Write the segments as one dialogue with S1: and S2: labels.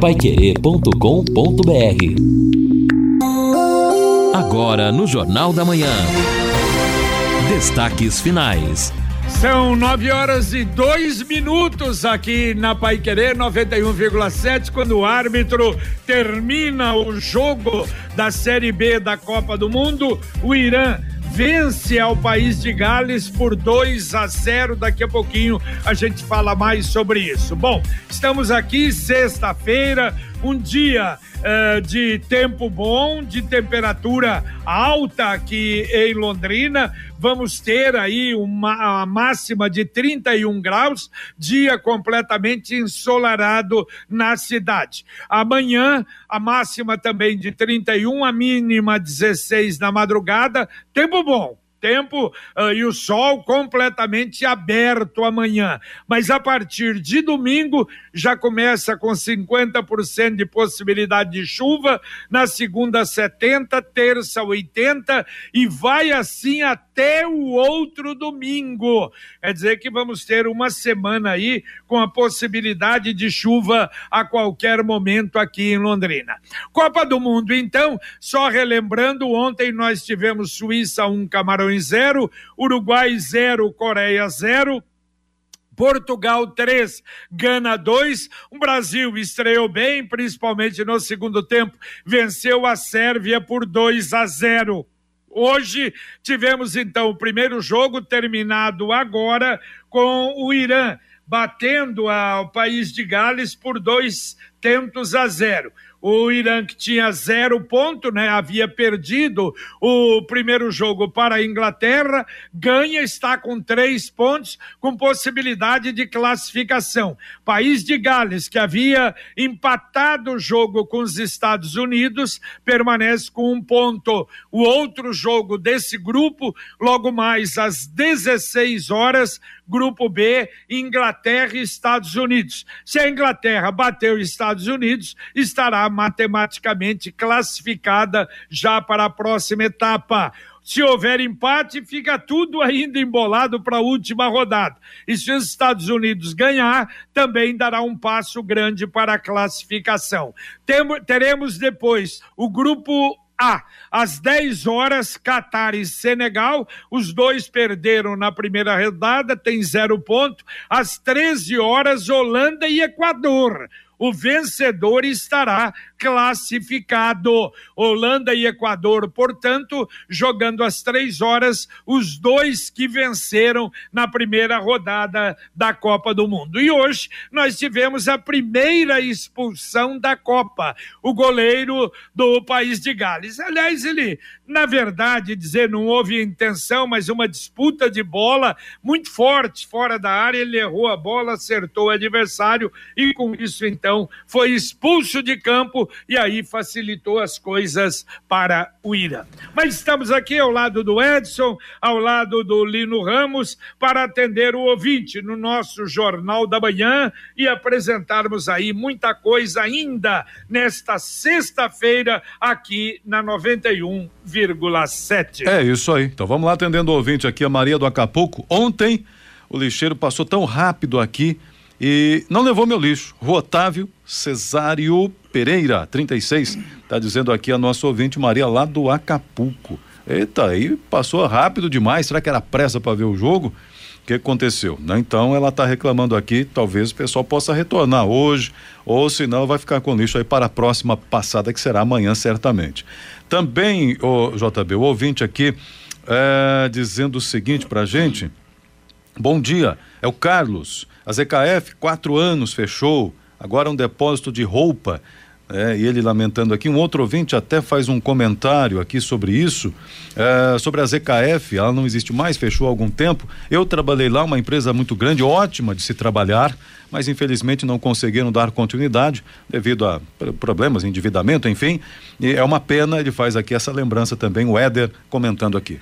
S1: paiquerê.com.br Agora no Jornal da Manhã. Destaques finais.
S2: São nove horas e dois minutos aqui na Pai Querer 91,7, quando o árbitro termina o jogo da Série B da Copa do Mundo. O Irã vence ao país de Gales por 2 a 0. Daqui a pouquinho a gente fala mais sobre isso. Bom, estamos aqui sexta-feira, um dia uh, de tempo bom, de temperatura alta aqui em Londrina. Vamos ter aí uma máxima de 31 graus, dia completamente ensolarado na cidade. Amanhã, a máxima também de 31, a mínima 16 na madrugada. Tempo bom tempo uh, e o sol completamente aberto amanhã. Mas a partir de domingo já começa com 50% de possibilidade de chuva, na segunda 70, terça 80 e vai assim até o outro domingo. Quer dizer que vamos ter uma semana aí com a possibilidade de chuva a qualquer momento aqui em Londrina. Copa do Mundo, então, só relembrando, ontem nós tivemos Suíça 1, um, Camarões Camarões 0, Uruguai 0, Coreia 0. Portugal 3, Gana 2. O Brasil estreou bem, principalmente no segundo tempo, venceu a Sérvia por 2 a 0. Hoje tivemos então o primeiro jogo terminado agora com o Irã batendo ao país de Gales por dois tentos a zero. O Irã que tinha zero ponto, né? Havia perdido o primeiro jogo para a Inglaterra, ganha, está com três pontos, com possibilidade de classificação. País de Gales, que havia empatado o jogo com os Estados Unidos, permanece com um ponto. O outro jogo desse grupo, logo mais às 16 horas, Grupo B, Inglaterra e Estados Unidos. Se a Inglaterra bater os Estados Unidos, estará matematicamente classificada já para a próxima etapa. Se houver empate, fica tudo ainda embolado para a última rodada. E se os Estados Unidos ganhar, também dará um passo grande para a classificação. teremos depois o grupo a. Às 10 horas, Catar e Senegal. Os dois perderam na primeira rodada, tem zero ponto. Às 13 horas, Holanda e Equador o vencedor estará classificado. Holanda e Equador, portanto, jogando às três horas, os dois que venceram na primeira rodada da Copa do Mundo. E hoje nós tivemos a primeira expulsão da Copa, o goleiro do país de Gales. Aliás, ele, na verdade, dizer não houve intenção, mas uma disputa de bola muito forte fora da área, ele errou a bola, acertou o adversário e com isso então foi expulso de campo e aí facilitou as coisas para o Irã. Mas estamos aqui ao lado do Edson, ao lado do Lino Ramos, para atender o ouvinte no nosso Jornal da Manhã e apresentarmos aí muita coisa ainda nesta sexta-feira aqui na 91,7.
S3: É isso aí. Então vamos lá atendendo o ouvinte aqui, a Maria do Acapulco. Ontem o lixeiro passou tão rápido aqui e não levou meu lixo. Rua Otávio Cesário Pereira, 36, está dizendo aqui a nossa ouvinte Maria lá do Acapulco. Eita, aí passou rápido demais. Será que era pressa para ver o jogo? O que aconteceu? Né? Então ela está reclamando aqui, talvez o pessoal possa retornar hoje, ou senão vai ficar com lixo aí para a próxima passada, que será amanhã, certamente. Também, o JB, o ouvinte aqui é, dizendo o seguinte para gente. Bom dia, é o Carlos. A ZKF, quatro anos, fechou. Agora um depósito de roupa. É, e ele lamentando aqui, um outro ouvinte até faz um comentário aqui sobre isso, é, sobre a ZKF, ela não existe mais, fechou há algum tempo. Eu trabalhei lá, uma empresa muito grande, ótima de se trabalhar, mas infelizmente não conseguiram dar continuidade devido a problemas, endividamento, enfim. E é uma pena, ele faz aqui essa lembrança também, o Éder comentando aqui.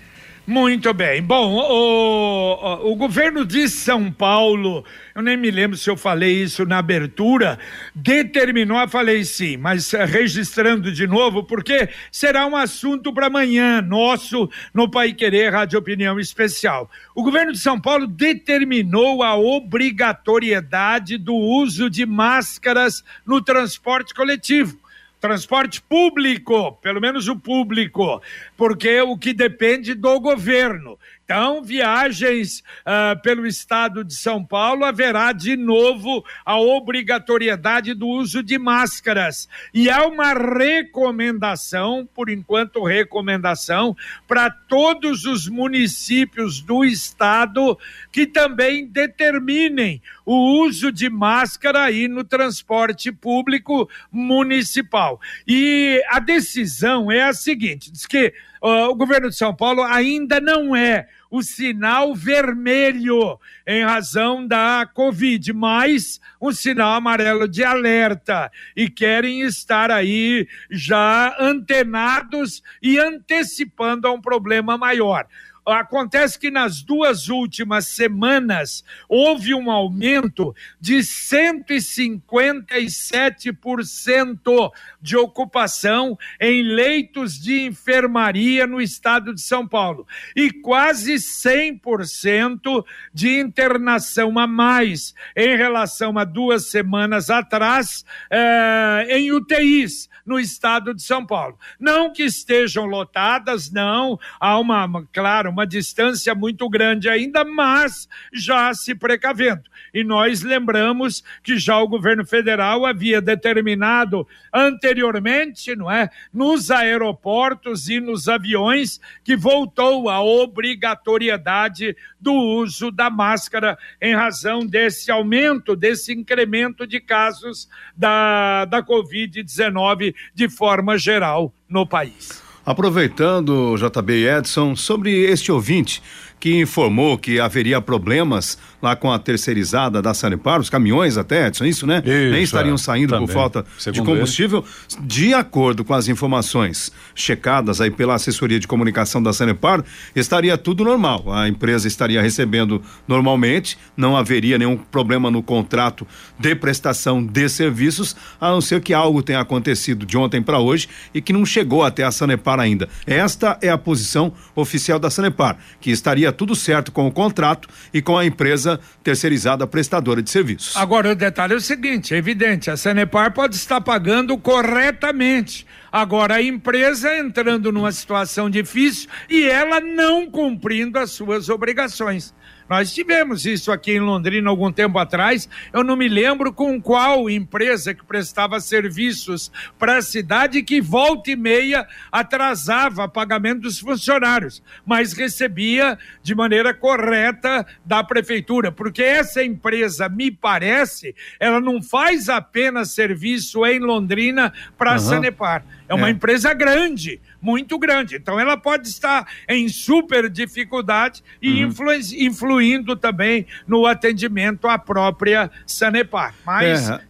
S2: Muito bem. Bom, o, o, governo de São Paulo, eu nem me lembro se eu falei isso na abertura, determinou, eu falei sim, mas eh, registrando de novo, porque será um assunto para amanhã, nosso, no Pai Querer Rádio Opinião Especial. O governo de São Paulo determinou a obrigatoriedade do uso de máscaras no transporte coletivo transporte público, pelo menos o público, porque o que depende do governo. Então, viagens uh, pelo estado de São Paulo, haverá de novo a obrigatoriedade do uso de máscaras. E há uma recomendação, por enquanto, recomendação, para todos os municípios do estado que também determinem o uso de máscara aí no transporte público municipal. E a decisão é a seguinte: diz que uh, o governo de São Paulo ainda não é o sinal vermelho em razão da Covid, mas um sinal amarelo de alerta e querem estar aí já antenados e antecipando a um problema maior. Acontece que nas duas últimas semanas houve um aumento de 157% de ocupação em leitos de enfermaria no estado de São Paulo e quase 100% de internação a mais em relação a duas semanas atrás eh, em UTIs no estado de São Paulo. Não que estejam lotadas, não, há uma, claro, uma distância muito grande ainda, mas já se precavendo. E nós lembramos que já o governo federal havia determinado anteriormente, não é, nos aeroportos e nos aviões, que voltou a obrigatoriedade do uso da máscara em razão desse aumento, desse incremento de casos da, da Covid-19 de forma geral no país.
S4: Aproveitando, JB Edson, sobre este ouvinte que informou que haveria problemas lá com a terceirizada da Sanepar, os caminhões até, Edson, isso, né? Isso, Nem estariam é, saindo também, por falta de combustível. Ele. De acordo com as informações checadas aí pela assessoria de comunicação da Sanepar, estaria tudo normal. A empresa estaria recebendo normalmente, não haveria nenhum problema no contrato de prestação de serviços, a não ser que algo tenha acontecido de ontem para hoje e que não chegou até a Sanepar ainda. Esta é a posição oficial da Sanepar, que estaria tudo certo com o contrato e com a empresa terceirizada prestadora de serviços.
S2: Agora, o detalhe é o seguinte: é evidente, a Sanepar pode estar pagando corretamente. Agora, a empresa entrando numa situação difícil e ela não cumprindo as suas obrigações. Nós tivemos isso aqui em Londrina algum tempo atrás. Eu não me lembro com qual empresa que prestava serviços para a cidade que volta e meia atrasava pagamento dos funcionários, mas recebia de maneira correta da prefeitura, porque essa empresa, me parece, ela não faz apenas serviço em Londrina para a uhum. Sanepar. É uma é. empresa grande, muito grande. Então ela pode estar em super dificuldade e uhum. influ, influindo também no atendimento à própria Sanepar. Mas. É.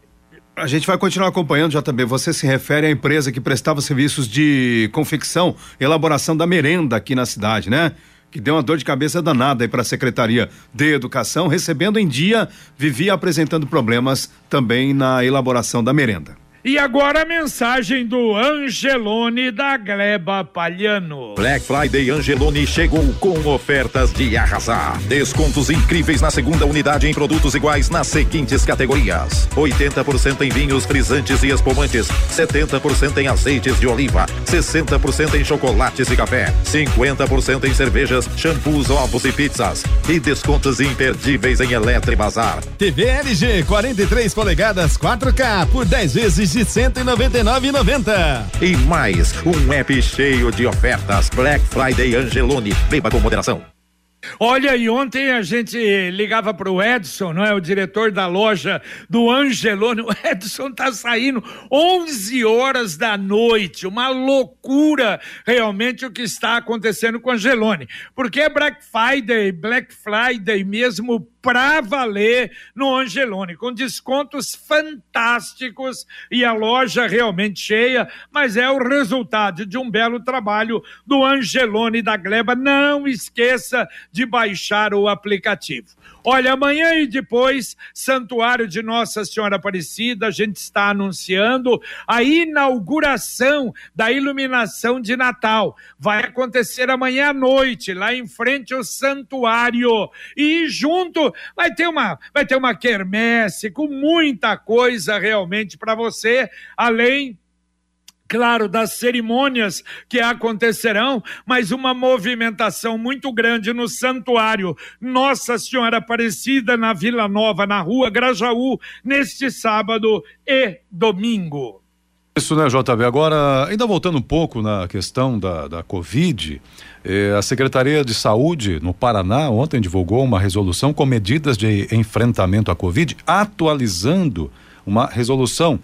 S4: A gente vai continuar acompanhando, JB. Você se refere à empresa que prestava serviços de confecção, elaboração da merenda aqui na cidade, né? que deu uma dor de cabeça danada aí para a Secretaria de Educação, recebendo em dia, vivia apresentando problemas também na elaboração da merenda.
S2: E agora a mensagem do Angelone da Gleba Palhano.
S5: Black Friday Angelone chegou com ofertas de arrasar. Descontos incríveis na segunda unidade em produtos iguais nas seguintes categorias: 80% em vinhos frisantes e espumantes, 70% em azeites de oliva, 60% em chocolates e café, 50% em cervejas, shampoos, ovos e pizzas e descontos imperdíveis em Eletribazar.
S6: TV LG 43 polegadas 4K por 10 vezes de 199,90.
S5: E mais, um app cheio de ofertas. Black Friday Angelone. Beba com moderação.
S2: Olha, e ontem a gente ligava para o Edson, não é? O diretor da loja do Angelone. O Edson tá saindo 11 horas da noite. Uma loucura realmente o que está acontecendo com o Angelone. Porque é Black Friday, Black Friday mesmo pra valer no Angelone, com descontos fantásticos e a loja realmente cheia, mas é o resultado de um belo trabalho do Angelone da Gleba. Não esqueça de baixar o aplicativo. Olha, amanhã e depois, Santuário de Nossa Senhora Aparecida, a gente está anunciando a inauguração da iluminação de Natal. Vai acontecer amanhã à noite, lá em frente ao santuário. E junto vai ter uma, vai ter uma quermesse com muita coisa realmente para você, além claro, das cerimônias que acontecerão, mas uma movimentação muito grande no santuário Nossa Senhora Aparecida na Vila Nova, na rua Grajaú, neste sábado e domingo.
S3: Isso, né, JB? Agora, ainda voltando um pouco na questão da, da Covid, eh, a Secretaria de Saúde no Paraná ontem divulgou uma resolução com medidas de enfrentamento à Covid, atualizando uma resolução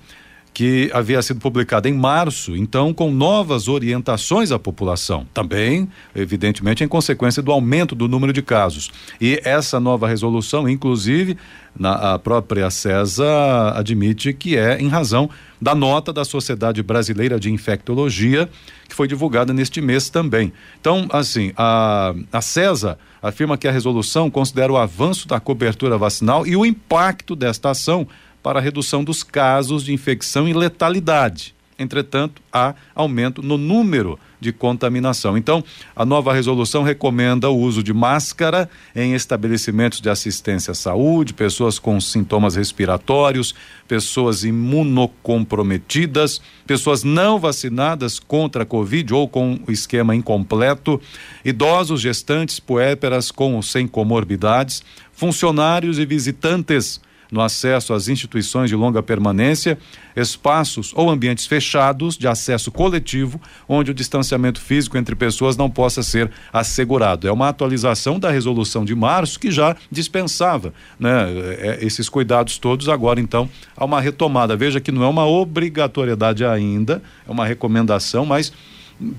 S3: que havia sido publicada em março, então com novas orientações à população, também, evidentemente, em consequência do aumento do número de casos. E essa nova resolução, inclusive, na, a própria CESA admite que é em razão da nota da Sociedade Brasileira de Infectologia, que foi divulgada neste mês também. Então, assim, a, a CESA afirma que a resolução considera o avanço da cobertura vacinal e o impacto desta ação para a redução dos casos de infecção e letalidade. Entretanto, há aumento no número de contaminação. Então, a nova resolução recomenda o uso de máscara em estabelecimentos de assistência à saúde, pessoas com sintomas respiratórios, pessoas imunocomprometidas, pessoas não vacinadas contra a Covid ou com esquema incompleto, idosos, gestantes, puérperas com ou sem comorbidades, funcionários e visitantes no acesso às instituições de longa permanência, espaços ou ambientes fechados de acesso coletivo, onde o distanciamento físico entre pessoas não possa ser assegurado. É uma atualização da resolução de março que já dispensava né, é, esses cuidados todos. Agora, então, há uma retomada. Veja que não é uma obrigatoriedade ainda, é uma recomendação, mas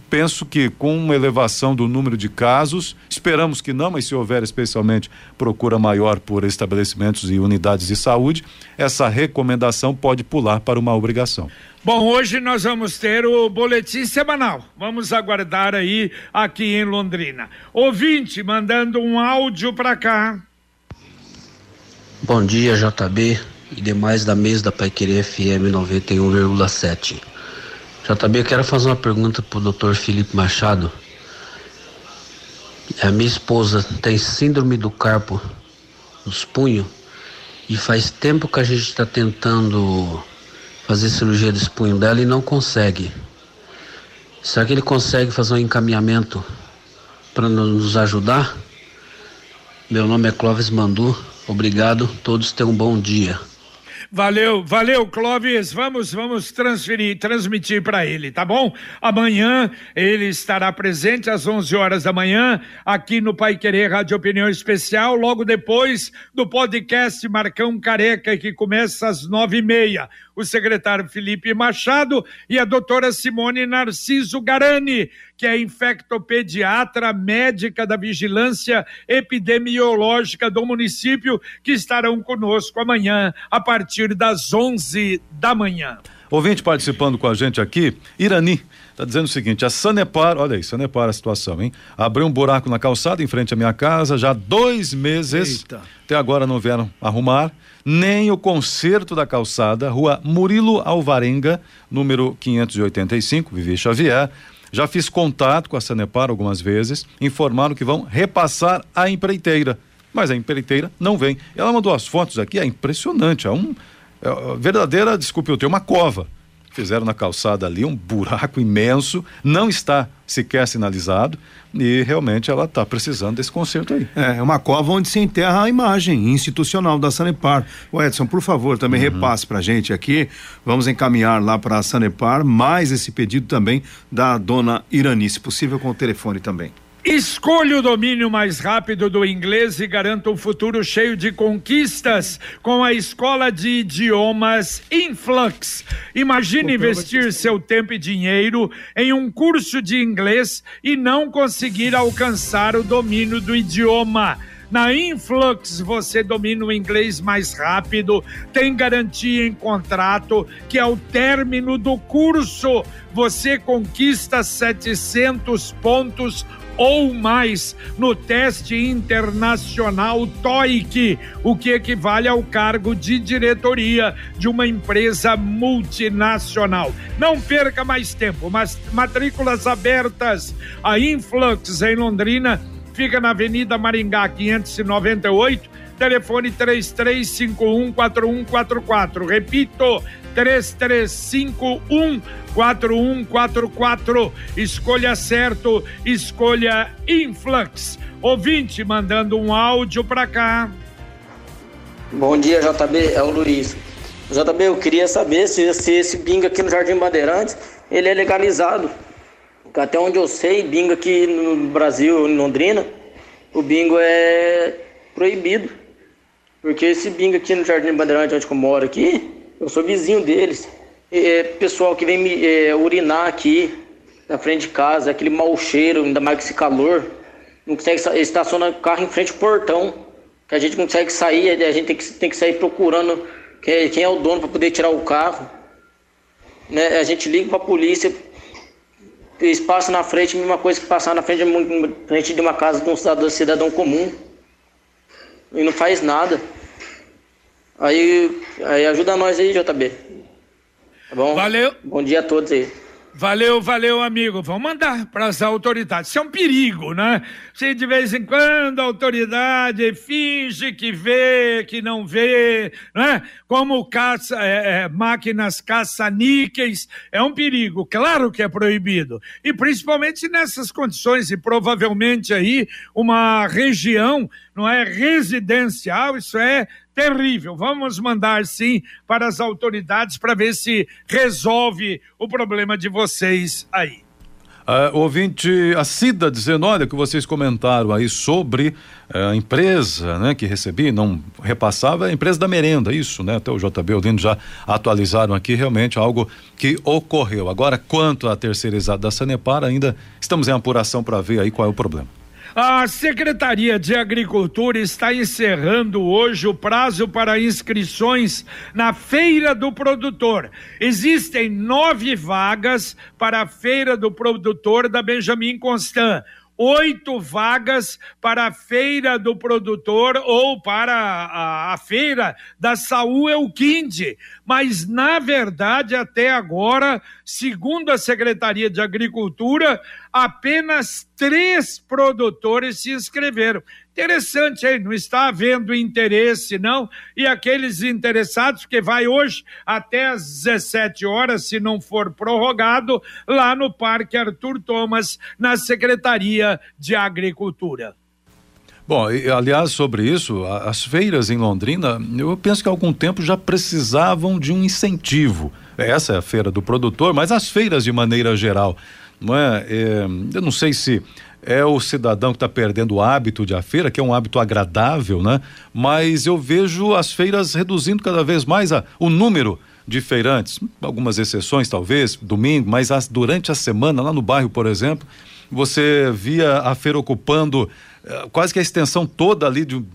S3: penso que com uma elevação do número de casos, esperamos que não, mas se houver especialmente procura maior por estabelecimentos e unidades de saúde, essa recomendação pode pular para uma obrigação.
S2: Bom, hoje nós vamos ter o boletim semanal. Vamos aguardar aí aqui em Londrina. Ouvinte mandando um áudio para cá.
S7: Bom dia, JB e demais da mesa da Pai Querer FM 91,7. JB, quero fazer uma pergunta pro Dr. Felipe Machado. A minha esposa tem síndrome do carpo nos punhos e faz tempo que a gente está tentando fazer cirurgia desse punho dela e não consegue. Será que ele consegue fazer um encaminhamento para nos ajudar? Meu nome é Clóvis Mandu. Obrigado. Todos tenham um bom dia.
S2: Valeu, valeu, Clóvis. Vamos, vamos transferir, transmitir para ele, tá bom? Amanhã ele estará presente às 11 horas da manhã aqui no Pai Querer Rádio Opinião Especial, logo depois do podcast Marcão Careca que começa às nove e meia o secretário Felipe Machado e a doutora Simone Narciso Garani, que é infectopediatra médica da Vigilância Epidemiológica do município, que estarão conosco amanhã a partir das 11 da manhã.
S3: Ouvinte participando com a gente aqui, Irani. Está dizendo o seguinte: a Sanepar, olha aí, Sanepar a situação, hein? Abriu um buraco na calçada em frente à minha casa já há dois meses. Eita. Até agora não vieram arrumar nem o conserto da calçada, rua Murilo Alvarenga, número 585, Vivi Xavier. Já fiz contato com a Sanepar algumas vezes, informaram que vão repassar a empreiteira. Mas a empreiteira não vem. Ela mandou as fotos aqui, é impressionante. É um. É, verdadeira, desculpe eu tenho uma cova fizeram na calçada ali um buraco imenso, não está sequer sinalizado e realmente ela está precisando desse conserto aí.
S4: É, é uma cova onde se enterra a imagem institucional da Sanepar. O Edson, por favor, também uhum. repasse para a gente aqui. Vamos encaminhar lá para a Sanepar mais esse pedido também da dona Irani, se possível com o telefone também.
S2: Escolha o domínio mais rápido do inglês e garanta um futuro cheio de conquistas com a escola de idiomas Influx. Imagine investir seu tempo e dinheiro em um curso de inglês e não conseguir alcançar o domínio do idioma. Na Influx você domina o inglês mais rápido, tem garantia em contrato, que ao término do curso você conquista 700 pontos ou mais no teste internacional TOEIC, o que equivale ao cargo de diretoria de uma empresa multinacional. Não perca mais tempo, mas matrículas abertas. A Influx em Londrina fica na Avenida Maringá 598, telefone 33514144. Repito, 3351 4144. Escolha certo, escolha Influx. Ouvinte mandando um áudio para cá.
S8: Bom dia, JB, é o Luiz. JB, eu queria saber se, se esse bingo aqui no Jardim Bandeirantes, ele é legalizado. Até onde eu sei, bingo aqui no Brasil, em Londrina, o bingo é proibido. Porque esse bingo aqui no Jardim Bandeirantes, onde eu moro aqui, eu sou vizinho deles. É, pessoal que vem me é, urinar aqui na frente de casa, aquele mau cheiro, ainda mais com esse calor. Não consegue estacionar o carro em frente ao portão. Que a gente não consegue sair, a gente tem que, tem que sair procurando quem, é o dono para poder tirar o carro. Né? A gente liga para a polícia, eles passam na frente, a mesma coisa que passar na frente de, frente de uma casa de um cidadão, cidadão comum. E não faz nada. Aí, aí ajuda nós aí, JB. Tá bom?
S2: Valeu.
S8: Bom dia a todos aí.
S2: Valeu, valeu, amigo. Vamos mandar para as autoridades. Isso é um perigo, né? Se de vez em quando a autoridade finge que vê, que não vê, né? Como caça, é, é, máquinas caça-níqueis, é um perigo. Claro que é proibido. E principalmente nessas condições, e provavelmente aí uma região, não é residencial, isso é terrível. Vamos mandar sim para as autoridades para ver se resolve o problema de vocês aí.
S3: Uh, ouvinte, a Cida dizendo, olha, que vocês comentaram aí sobre uh, a empresa, né, que recebi, não repassava, a empresa da merenda, isso, né, até o JB Odino já atualizaram aqui, realmente algo que ocorreu. Agora, quanto à terceirizada da Sanepar, ainda estamos em apuração para ver aí qual é o problema.
S2: A Secretaria de Agricultura está encerrando hoje o prazo para inscrições na Feira do Produtor. Existem nove vagas para a Feira do Produtor da Benjamin Constant oito vagas para a feira do produtor ou para a, a feira da Saúl Elquinde. Mas, na verdade, até agora, segundo a Secretaria de Agricultura, apenas três produtores se inscreveram. Interessante, hein? Não está havendo interesse, não. E aqueles interessados, que vai hoje até às 17 horas, se não for prorrogado, lá no Parque Arthur Thomas, na Secretaria de Agricultura.
S3: Bom, e, aliás, sobre isso, as feiras em Londrina, eu penso que há algum tempo já precisavam de um incentivo. Essa é a feira do produtor, mas as feiras de maneira geral, não é? é eu não sei se é o cidadão que está perdendo o hábito de a feira, que é um hábito agradável, né? Mas eu vejo as feiras reduzindo cada vez mais a, o número de feirantes, algumas exceções talvez, domingo, mas as, durante a semana, lá no bairro, por exemplo, você via a feira ocupando quase que a extensão toda ali do,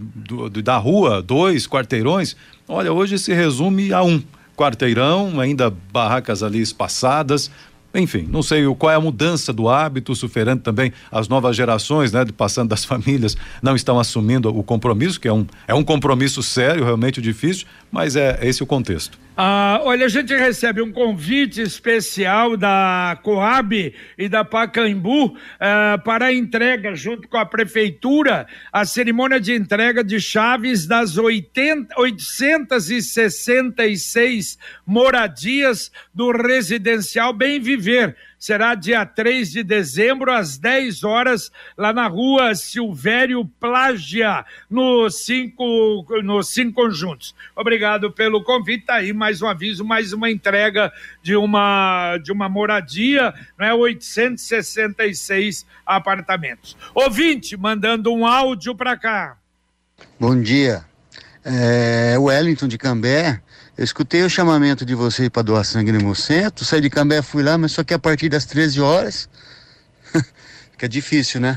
S3: da rua, dois quarteirões. Olha, hoje se resume a um quarteirão, ainda barracas ali espaçadas, enfim, não sei qual é a mudança do hábito, superando também as novas gerações, né, passando das famílias, não estão assumindo o compromisso, que é um, é um compromisso sério, realmente difícil, mas é, é esse o contexto.
S2: Ah, olha, a gente recebe um convite especial da Coab e da Pacaembu ah, para a entrega, junto com a prefeitura, a cerimônia de entrega de chaves das 80, 866 moradias do residencial Bem Viver será dia 3 de dezembro, às 10 horas, lá na rua Silvério Plágia, no cinco, nos cinco conjuntos. Obrigado pelo convite. Tá aí mais um aviso, mais uma entrega de uma, de uma moradia, não é? 866 apartamentos. Ouvinte, mandando um áudio para cá.
S9: Bom dia. É, Wellington de Cambé eu escutei o chamamento de você para doar sangue no Hemocentro, saí de Cambé, fui lá, mas só que a partir das 13 horas, fica difícil, né?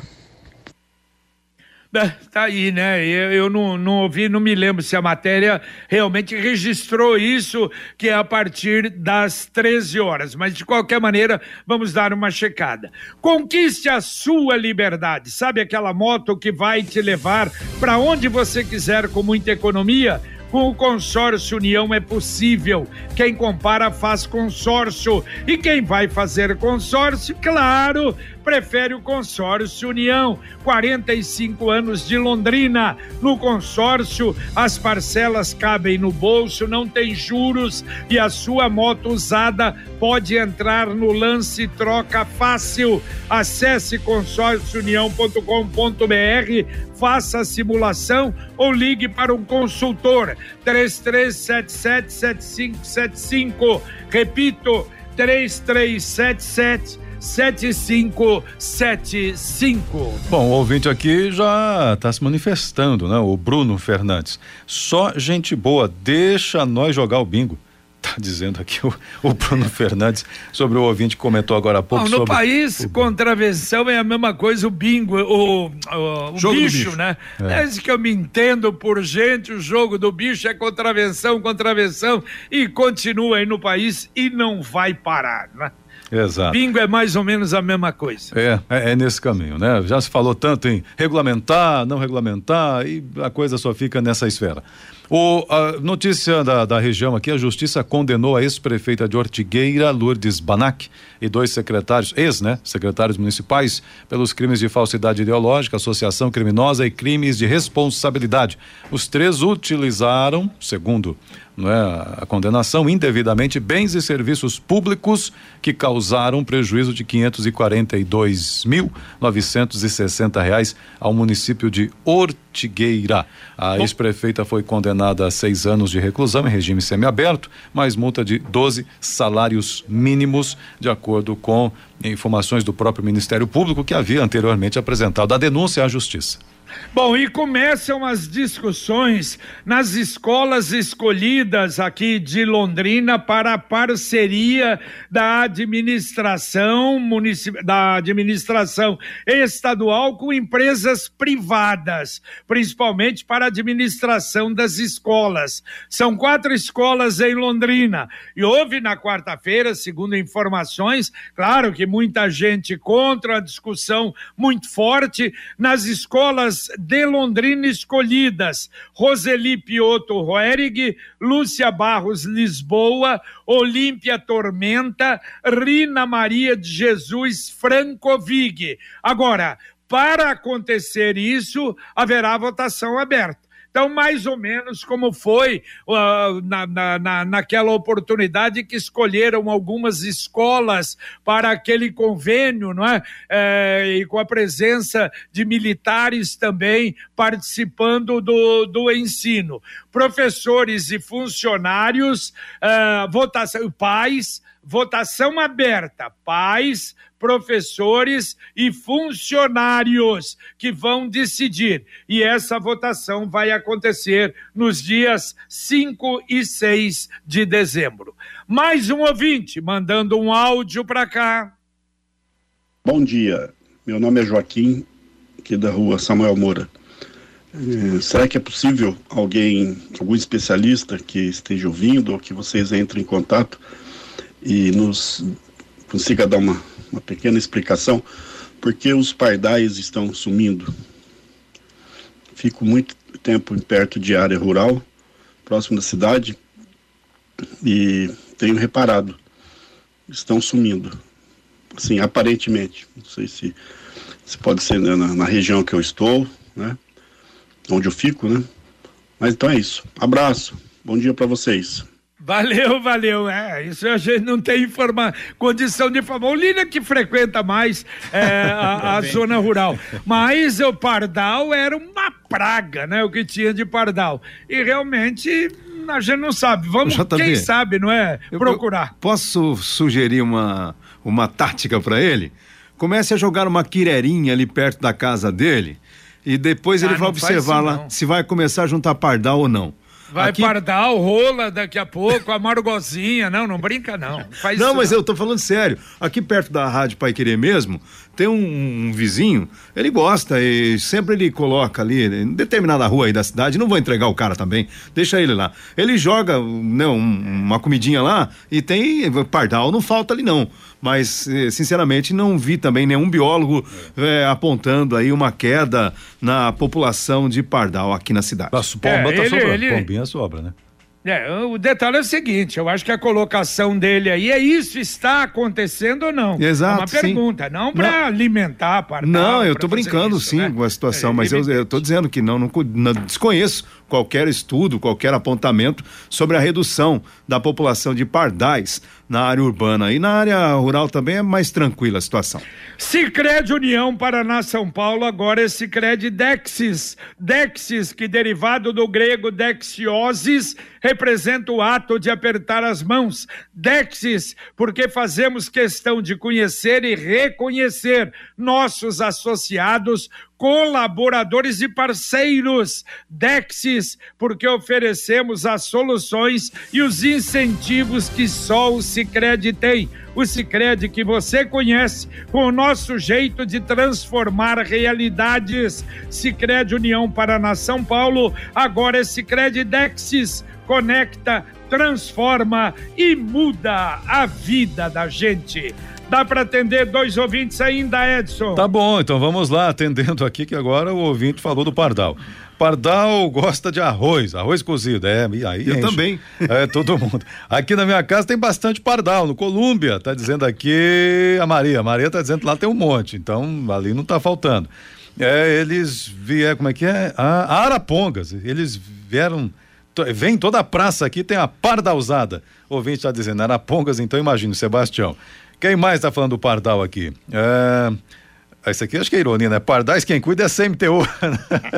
S2: É, tá aí, né? Eu, eu não, não ouvi, não me lembro se a matéria realmente registrou isso, que é a partir das 13 horas. Mas, de qualquer maneira, vamos dar uma checada. Conquiste a sua liberdade. Sabe aquela moto que vai te levar para onde você quiser com muita economia? Com o consórcio União é possível. Quem compara faz consórcio. E quem vai fazer consórcio, claro, prefere o consórcio União. 45 anos de Londrina. No consórcio, as parcelas cabem no bolso, não tem juros e a sua moto usada pode entrar no lance troca fácil. Acesse consórciounião.com.br, faça a simulação ou ligue para um consultor 33777575. Repito, 3377 7575.
S3: Bom, o ouvinte aqui já está se manifestando, né? O Bruno Fernandes. Só gente boa, deixa nós jogar o bingo. Tá dizendo aqui o, o Bruno Fernandes sobre o ouvinte que comentou agora há pouco.
S2: Bom,
S3: no
S2: país, o... contravenção é a mesma coisa, o bingo, o, o, o bicho, bicho, né? É. Desde que eu me entendo por gente, o jogo do bicho é contravenção, contravenção e continua aí no país e não vai parar, né?
S3: Exato.
S2: Bingo é mais ou menos a mesma coisa.
S3: É, é, é, nesse caminho, né? Já se falou tanto em regulamentar, não regulamentar, e a coisa só fica nessa esfera. O, a notícia da, da região aqui, a justiça condenou a ex-prefeita de Ortigueira, Lourdes Banac, e dois secretários, ex, né? Secretários municipais, pelos crimes de falsidade ideológica, associação criminosa e crimes de responsabilidade. Os três utilizaram, segundo é, a condenação indevidamente bens e serviços públicos que causaram prejuízo de 542.960 reais ao município de Ortigueira. A ex-prefeita foi condenada a seis anos de reclusão em regime semiaberto, mais multa de 12 salários mínimos, de acordo com informações do próprio Ministério Público que havia anteriormente apresentado a denúncia à Justiça.
S2: Bom, e começam as discussões nas escolas escolhidas aqui de Londrina para a parceria da administração municipal, da administração estadual com empresas privadas, principalmente para a administração das escolas. São quatro escolas em Londrina e houve na quarta-feira, segundo informações, claro que muita gente contra a discussão muito forte nas escolas de Londrina escolhidas: Roseli Piotto Roerig, Lúcia Barros Lisboa, Olímpia Tormenta, Rina Maria de Jesus Francovig. Agora, para acontecer isso, haverá votação aberta. Então, mais ou menos como foi uh, na, na, naquela oportunidade que escolheram algumas escolas para aquele convênio, não é? é e com a presença de militares também participando do, do ensino. Professores e funcionários, uh, votação, pais, votação aberta, pais, professores e funcionários que vão decidir. E essa votação vai acontecer nos dias 5 e 6 de dezembro. Mais um ouvinte mandando um áudio para cá.
S10: Bom dia, meu nome é Joaquim, aqui da rua Samuel Moura. É, será que é possível alguém, algum especialista que esteja ouvindo ou que vocês entrem em contato e nos consiga dar uma, uma pequena explicação porque os pardais estão sumindo. Fico muito tempo perto de área rural, próximo da cidade, e tenho reparado, estão sumindo. Assim, aparentemente. Não sei se, se pode ser na, na região que eu estou, né? Onde eu fico, né? Mas então é isso. Abraço. Bom dia para vocês.
S2: Valeu, valeu. É, isso a gente não tem informa, condição de informar. O Lina que frequenta mais é, a, a zona rural. Mas o pardal era uma praga, né? O que tinha de pardal. E realmente a gente não sabe. Vamos, JB, quem sabe, não é? Procurar.
S4: Eu, posso sugerir uma, uma tática para ele? Comece a jogar uma quirerinha ali perto da casa dele e depois ah, ele vai observar lá se vai começar a juntar pardal ou não.
S2: Vai Aqui... pardal, rola daqui a pouco, a margozinha. Não, não brinca não.
S4: Faz não, mas não. eu tô falando sério. Aqui perto da Rádio Pai Querer mesmo, tem um, um, vizinho, ele gosta e sempre ele coloca ali, em determinada rua aí da cidade, não vou entregar o cara também, deixa ele lá. Ele joga né, um, uma comidinha lá e tem pardal, não falta ali não. Mas, eh, sinceramente, não vi também nenhum biólogo é, apontando aí uma queda na população de pardal aqui na cidade.
S3: Mas pomba é, tá ele, sobrando, ele... pombinha sobra, né?
S2: É, o detalhe é o seguinte, eu acho que a colocação dele aí é isso está acontecendo ou não?
S4: Exato. É
S2: uma pergunta, sim. não para alimentar, para
S4: Não, eu tô brincando isso, sim né? com a situação, é, mas eu, tô dizendo que não, não, não desconheço qualquer estudo, qualquer apontamento sobre a redução da população de pardais na área urbana. E na área rural também é mais tranquila a situação.
S2: Cicred União Paraná São Paulo, agora é Cicred Dexis. Dexis, que derivado do grego dexiosis, representa o ato de apertar as mãos. Dexis, porque fazemos questão de conhecer e reconhecer nossos associados colaboradores e parceiros. Dexis, porque oferecemos as soluções e os incentivos que só o Sicredi tem. O Sicredi que você conhece, com o nosso jeito de transformar realidades. Sicredi União Paraná São Paulo, agora é Sicredi Dexis. Conecta, transforma e muda a vida da gente. Dá para atender dois ouvintes ainda, Edson?
S3: Tá bom, então vamos lá, atendendo aqui, que agora o ouvinte falou do Pardal. Pardal gosta de arroz, arroz cozido, é, e aí
S4: Eu enche. também.
S3: É, todo mundo. Aqui na minha casa tem bastante pardal, no Colômbia, tá dizendo aqui a Maria, a Maria tá dizendo que lá tem um monte, então ali não tá faltando. É, eles vieram, como é que é? Ah, Arapongas, eles vieram vem toda a praça aqui, tem a pardalzada. O ouvinte está dizendo, Arapongas, então imagina, Sebastião. Quem mais está falando do Pardal aqui? É... Esse aqui acho que é ironia, né? Pardais quem cuida é CMTU.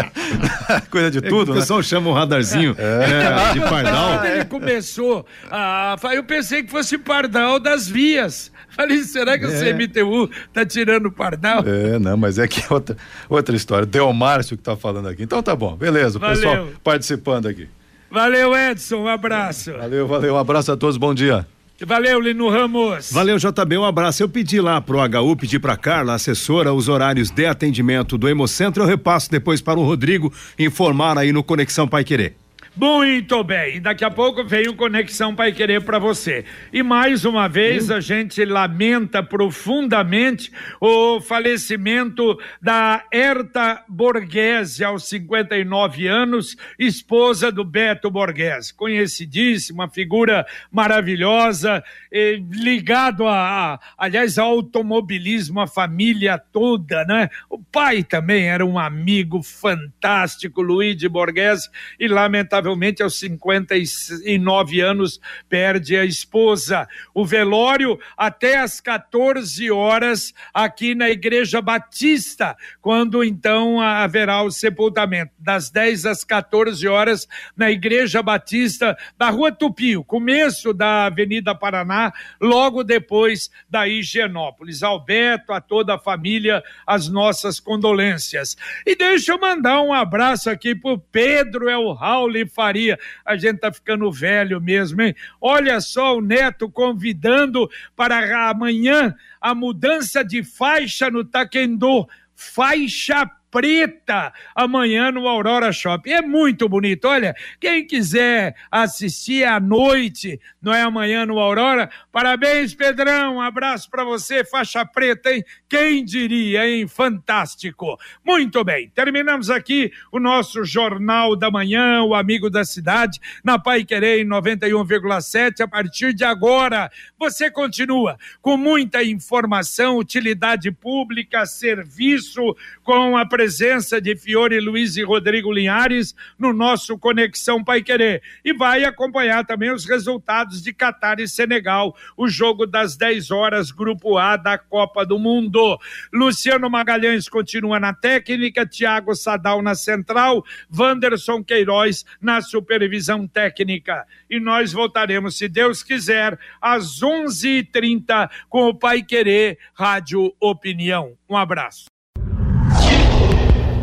S3: cuida de tudo, é
S4: o pessoal
S3: né?
S4: chama um radarzinho é. É, de pardal.
S2: Quando ele começou, a... eu pensei que fosse pardal das vias. Falei, será que o é. CMTU tá tirando o pardal?
S3: É, não, mas é que é outra, outra história. Deu Márcio que tá falando aqui. Então tá bom, beleza. O valeu. pessoal participando aqui.
S2: Valeu, Edson. Um abraço.
S3: Valeu, valeu. Um abraço a todos. Bom dia.
S2: Valeu, Lino Ramos.
S4: Valeu, JB, um abraço. Eu pedi lá pro HU, pedi pra Carla, assessora, os horários de atendimento do Hemocentro. Eu repasso depois para o Rodrigo informar aí no Conexão Pai Querer.
S2: Muito bem, daqui a pouco vem o Conexão Pai Querer para você. E mais uma vez a gente lamenta profundamente o falecimento da Herta Borghese, aos 59 anos, esposa do Beto Borghese, conhecidíssima, figura maravilhosa, eh, ligado a, a, aliás, ao automobilismo, a família toda, né? O pai também era um amigo fantástico, Luigi Borghese, e lamentavelmente lamentavelmente aos 59 anos perde a esposa. O velório até às 14 horas aqui na Igreja Batista, quando então haverá o sepultamento. Das 10 às 14 horas na Igreja Batista da Rua Tupi, começo da Avenida Paraná, logo depois da Higienópolis. Alberto, a toda a família, as nossas condolências. E deixa eu mandar um abraço aqui pro Pedro El Raul Faria. A gente tá ficando velho mesmo, hein? Olha só o Neto convidando para amanhã a mudança de faixa no Taekwondo. Faixa preta amanhã no Aurora Shopping. É muito bonito. Olha, quem quiser assistir à noite, não é amanhã no Aurora, parabéns, Pedrão. Um abraço para você, faixa preta, hein? Quem diria, hein? Fantástico. Muito bem, terminamos aqui o nosso Jornal da Manhã, o Amigo da Cidade, na Pai Querer 91,7. A partir de agora, você continua com muita informação, utilidade pública, serviço, com a presença de Fiore Luiz e Rodrigo Linhares no nosso Conexão Pai Querer. E vai acompanhar também os resultados de Catar e Senegal, o jogo das 10 horas, Grupo A da Copa do Mundo. Luciano Magalhães continua na técnica, Thiago Sadal na central, Wanderson Queiroz na supervisão técnica. E nós voltaremos, se Deus quiser, às 11h30 com o Pai Querer Rádio Opinião. Um abraço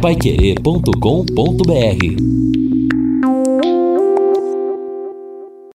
S1: paiquerê.com.br